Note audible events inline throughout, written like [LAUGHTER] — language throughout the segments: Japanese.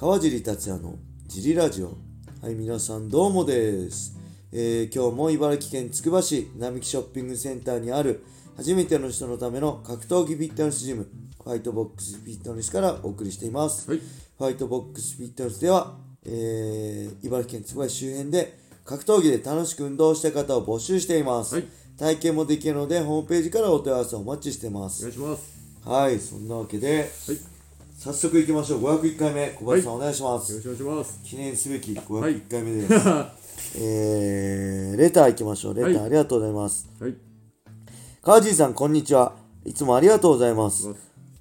川尻達也のジリラジオ。はい皆さんどうもです、えー今日も茨城県つくば市並木ショッピングセンターにある初めての人のための格闘技フィットネスジムファイトボックスフィットネスからお送りしています、はい。ファイトボックスフィットネスでは、えー茨城県つくば市周辺で格闘技で楽しく運動したい方を募集しています、はい。体験もできるのでホームページからお問い合わせをお待ちしてます。お願いします。はい、そんなわけで、はい。早速いきましょう。501回目、小林さん、はいお願いします。よろしくお願いします。記念すべきはい501回目です。[LAUGHS] えー、レターいきましょう。レター、はいありがとうございます。はい。川尻さん、こんにちは。いつもありがとうございます。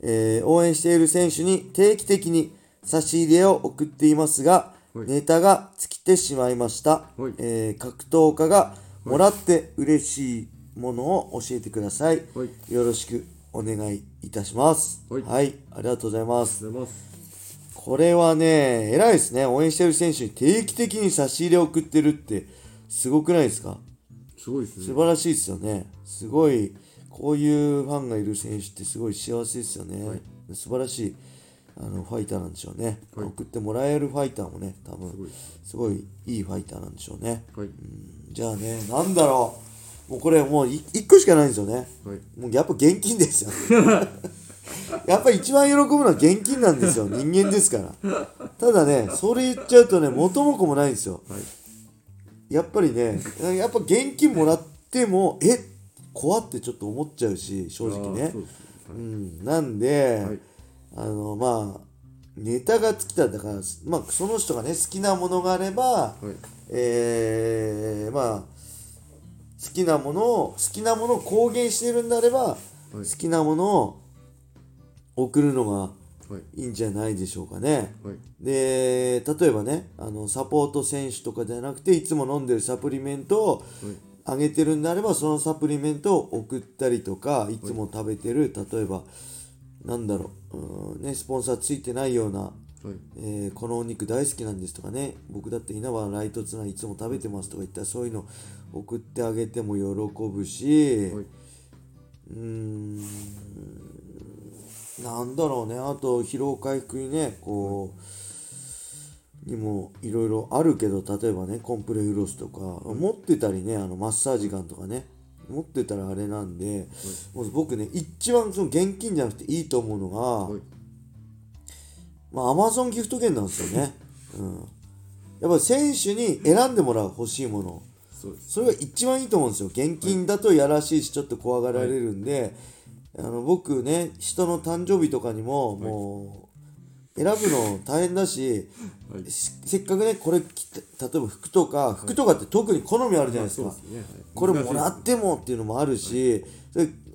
えー応援している選手に定期的に差し入れを送っていますが、はいネタが尽きてしまいました。はいえー格闘家がもらって嬉しいものを教えてください。はい。よろしくお願いいたします。はいありがとうございます。ありがとうございます。これはね、偉いですね。応援してる選手に定期的に差し入れを送ってるって、すごくないですか？すごいですね。素晴らしいですよね。すごい、こういうファンがいる選手ってすごい幸せですよね。はい素晴らしいあのファイターなんでしょうね、はい送ってもらえるファイターもね、多分い。すごいいいファイターなんでしょうね。はい。じゃあね、なんだろう。もうこれもう1個しかないんですよね。はい。もうやっぱ現金ですよ。[LAUGHS] やっぱ一番喜ぶのは現金なんですよ。人間ですから。ただね、それ言っちゃうとね、元も子もないんですよ。はい。やっぱりね、やっぱ現金もらっても、え怖ってちょっと思っちゃうし、正直ねあーそう。ん、なんで、はい。あの、まあ、ネタが尽きただから、まあ、その人がね、好きなものがあれば、はい。えー、まあ、好きなものを、好きなものを公言してるんであれば、好きなものを送るのがはい。いいんじゃないでしょうかね。はい。で、例えばね、あの、サポート選手とかじゃなくて、いつも飲んでるサプリメントをはい。あげてるんであれば、そのサプリメントを送ったりとか、いつも食べてる、例えば、なんだろう、うね、スポンサーついてないような、はい。えーこのお肉大好きなんですとかね。僕だって稲葉ライトツナいつも食べてますとか言ったらそういうの送ってあげても喜ぶし、はい。うーんなんだろうね。あと疲労回復にねこうにもいろいろあるけど例えばねコンプレフロスとか、持ってたりねあのマッサージガンとかね持ってたらあれなんで、もう僕ね一番その現金じゃなくていいと思うのが、はい。まあ、アマゾンギフト券なんですよね。うん。やっぱ選手に選んでもらう欲しいもの。そうです。それが一番いいと思うんですよ。現金だとやらしいし、ちょっと怖がられるんで、あの僕ね、人の誕生日とかにも、もう、選ぶの大変だし、はい。しせっかくね、これ例えば服とか、服とかって特に好みあるじゃないですか。そうですね。はい。これもらってもっていうのもあるし、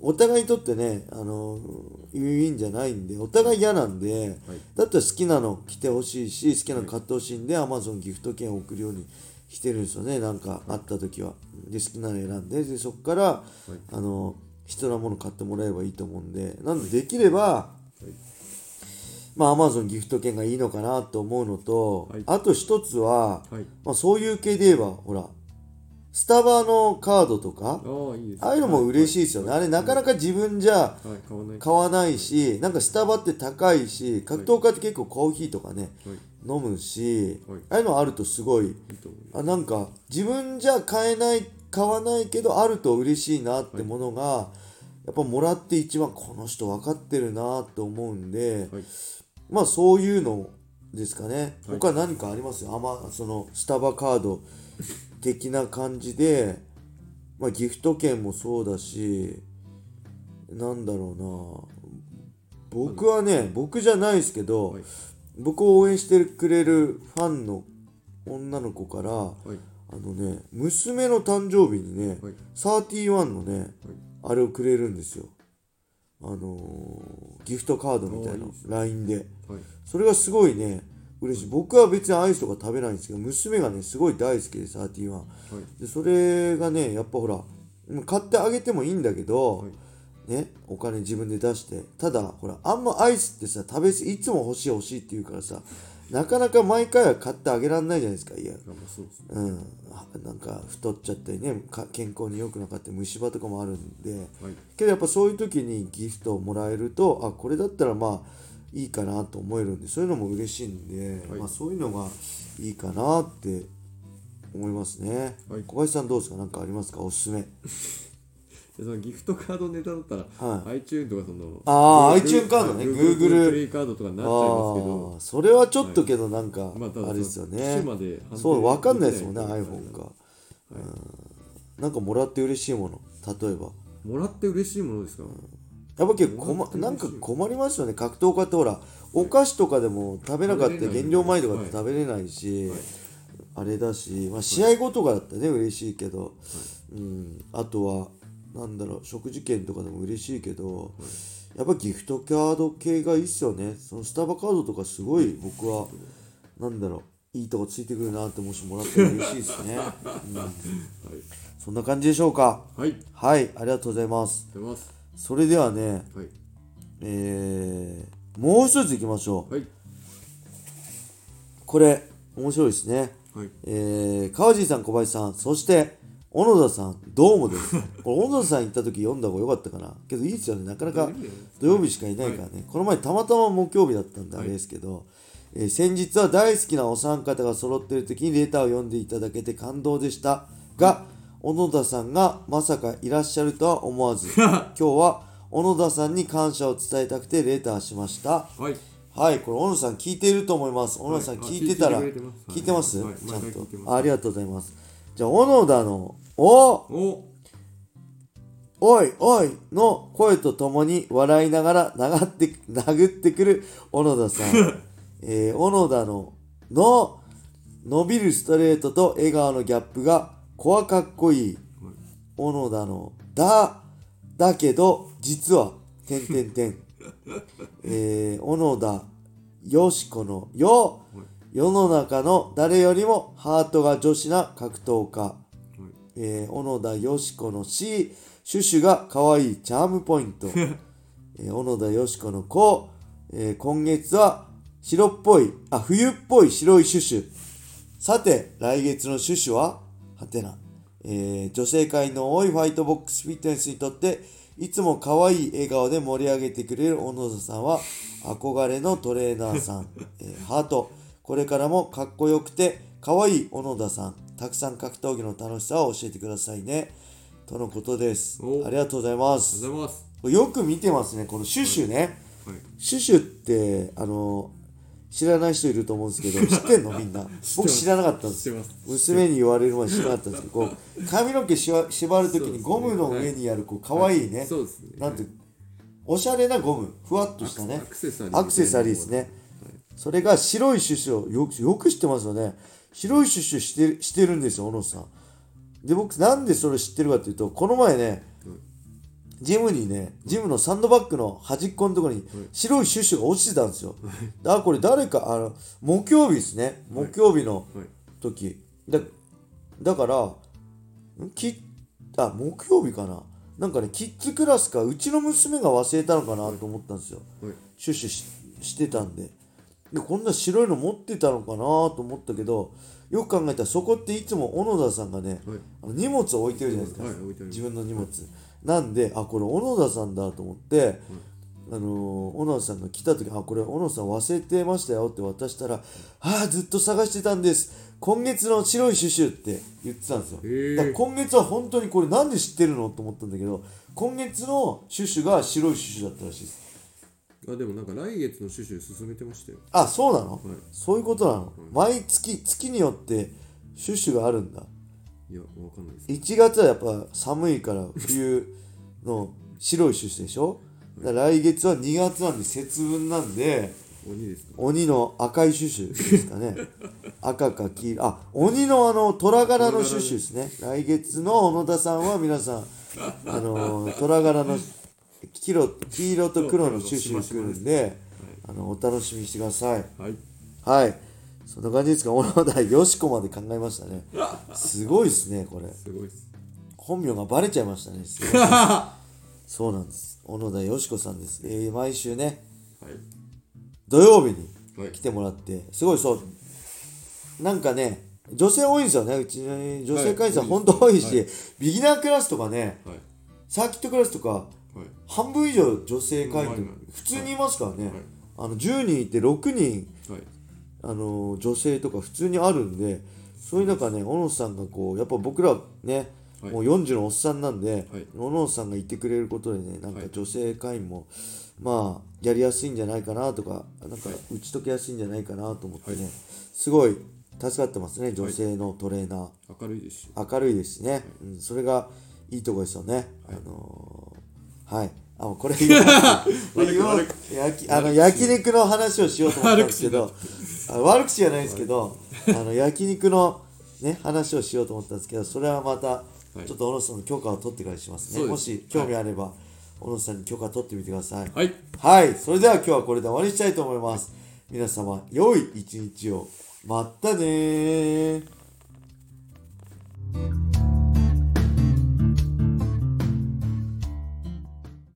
お互いにとってね、あの、ウィンウィンじゃないんで、お互い嫌なんで、はい。だったら好きなの着てほしいし、好きなの買ってほしいんで、Amazon ギフト券を送るようにしてるんですよね、なんかあった時は。で、好きなの選んで、でそこから、あの、必要なもの買ってもらえばいいと思うんで、なんでできれば、まあ Amazon ギフト券がいいのかなと思うのと、はい。あと一つは、はい。まあそういう系で言えば、ほら、スタバのカードとか、ああ、いうのも嬉しいですよね。あれなかなか自分じゃはい。買わない。し、なんかスタバって高いし、格闘家って結構コーヒーとかね、はい。飲むし、はいああいうのあるとすごい、あなんか自分じゃ買えない、買わないけどあると嬉しいなってものが、やっぱもらって一番この人分かってるなと思うんで。まあそういうのですかね。はい他何かあります？あまそのスタバカード的な感じで、まあギフト券もそうだし、なんだろうな。僕はね、僕じゃないですけど、はい僕を応援してくれるファンの女の子から、はい。あのね、娘の誕生日にね、はい。31のね、はい。あれをくれるんですよ。あのーギフトカードみたいな LINE で。はい。それがすごいね、嬉しい。僕は別にアイスとか食べないんですけど、娘がね、すごい大好きで、31。はい。で、それがね、やっぱほら、買ってあげてもいいんだけど、はいね、お金自分で出して。ただ、ほら、あんまアイスってさ、食べすいつも欲しい欲しいって言うからさ、なかなか毎回は買ってあげられないじゃないですか、いや。うん、あなんか太っちゃったりねか健康に良くなかったり虫歯とかもあるんで。はい。けどやっぱそういう時にギフトをもらえるとあこれだったらまあいいかなと思えるんでそういうのも嬉しいんで、はい。まあ、そういうのがいいかなって思いますね、はい。小林さんどうですか？何かありますか？おすすめ。でそのギフトカードネタだったら、はい。iTune とかそのあー Google iTune カードね Google プレイカードとかになっちゃいますけど。ああそれはちょっとけどなんか、まあただあれですよね。そう分かんないですもんねできない iPhone か、うん、なんかもらって嬉しいもの例えば。もらって嬉しいものですか、やっぱ結構困なんか困りますよね格闘家ってほらお菓子とかでも食べなかった減量前とかってはい食べれないし、はい。あれだし、まあ、試合後とかだったらね嬉しいけど、うん、あとはなんだろう食事券とかでも嬉しいけど、やっぱギフトカード系がいいっすよね。そのスタバカードとかすごい僕はなんだろういいとこついてくるなってもしもらったら嬉しいですね、[LAUGHS] うん、そんな感じでしょうか？はい。はい。ありがとうございます。出ます。それではねはい。えー、もう一ついきましょう。はい。これ面白いですね。はい。えー、川尻さん小林さんそして小野田さんどうもです。これ小野田さん行った時読んだ方が良かったかな。けどいいですよね。なかなか土曜日しかいないからね、この前たまたま木曜日だったんであれですけど、えー先日は大好きなお三方が揃ってる時にレターを読んでいただけて感動でしたが小野田さんがまさかいらっしゃるとは思わず [LAUGHS] 今日は小野田さんに感謝を伝えたくてレターしました。はい。はい、これ小野さん聞いていると思います。小野さんはい聞いてたら、あ聞いてます？ちゃんと。ありがとうございます。じゃあ、小野田の、おおおいおいの声とともに笑いながら殴って殴ってくる小野田さん。えー小野田の、の、伸びるストレートと笑顔のギャップが、こわかっこいい。小野田の、だ、だけど、実は、てんてんてん。[LAUGHS] えー小野田よしこのよ、世の中の誰よりもハートが女子な格闘家、えー小野田よしこの C シュシュが可愛いチャームポイント、[LAUGHS] えー小野田よしこの子、えー今月は白っぽいあ冬っぽい白いシュシュさて来月のシュシュは？はてな、えー女性会の多いファイトボックスフィットネスにとっていつも可愛い笑顔で盛り上げてくれる小野田さんは憧れのトレーナーさん、[LAUGHS] えーハート。これからもかっこよくて可愛い小野田さんたくさん格闘技の楽しさを教えてくださいね。とのことです。お。ありがとうございます。がとうございます。よく見てますねこのシュシュね、はい。シュシュってあの知らない人いると思うんですけど [LAUGHS] 知ってんのみんな？僕知らなかったんです。娘に言われるまで知らなかったんです。けどこう髪の毛しわ縛るときにゴムの上にあるこう可愛いね、そうですね。なんておしゃれなゴム。ふわっとしたね。アクセサリーですね、それが白いシュシュをよくよく知ってますよね白いシュシュしてるしてるんですよ小野さん。で僕なんでそれ知ってるかっていうとこの前ね、ジムにねジムのサンドバッグの端っこのところに白いシュシュが落ちてたんですよ、あこれ誰かあの木曜日ですね。木曜日のはい。時。だだからん？きあ木曜日かな。なんかねキッズクラスかうちの娘が忘れたのかなと思ったんですよ、はい。シュッシュししてたんででこんな白いの持ってたのかなと思ったけどよく考えたらそこっていつも小野田さんがね、はい。あの荷物を置いてるじゃないですか、はい自分の荷物、なんであこれ小野田さんだと思って、あのー小野田さんが来た時あこれ小野さん忘れてましたよって渡したらああずっと探してたんです。今月の白いシュシュって言ってたんですよ。だから今月は本当にこれなんで知ってるのと思ったんだけど今月のシュシュが白いシュシュだったらしいですあでもなんか来月のシュシュ進めてましたよ。あそうなの、はい。そういうことなの、毎月月によってシュシュがあるんだ。いやわかんないです。1月はやっぱ寒いから冬の白いシュシュでしょ？だから来月は2月なんで節分なんで鬼ですか？鬼の赤いシュシュですかね。[LAUGHS] 赤か黄色。あ鬼のあの虎柄のシュシュですね。来月の小野田さんは皆さんあの虎柄の黄色黄色と黒のシュシュが来るんであのお楽しみにしてくださいはいはいそんな感じですか小野田よしこまで考えましたねすごいですねこれすごいす本名がバレちゃいましたねそうなんです小野田よしこさんです、えー毎週ねはい土曜日に来てもらってすごいそうなんかね女性多いんですよねうちの女性会社はい本当多いし、ビギナークラスとかねサーキットクラスとか半分以上女性会員はい。普通にいますからね、あの10人いて6人はい。あの女性とか普通にあるんでそういう中ね小野さんがこうやっぱ僕らね、はい。もう40のおっさんなんで、はい。小野さんがいてくれることでねなんかはい。女性会員も、まあやりやすいんじゃないかなとかなんか打ち解けやすいんじゃないかなと思ってね、はい。すごい助かってますね女性のトレーナー、明るいですし明るいですしね、うん、それがいいとこですよね、はい。あのーはい。あもうこれ言おう。[LAUGHS] 焼きあの焼肉の話をしようと思ったんですけどあ悪口じゃないですけどあの焼肉のね話をしようと思ったんですけどそれはまたい。ちょっと小野さんの許可を取ってからしますね、そうです。もし興味あれば、小野さんに許可取ってみてください。はい。はい、それでは今日はこれで終わりにしたいと思います。皆様、良い一日を。まったねー。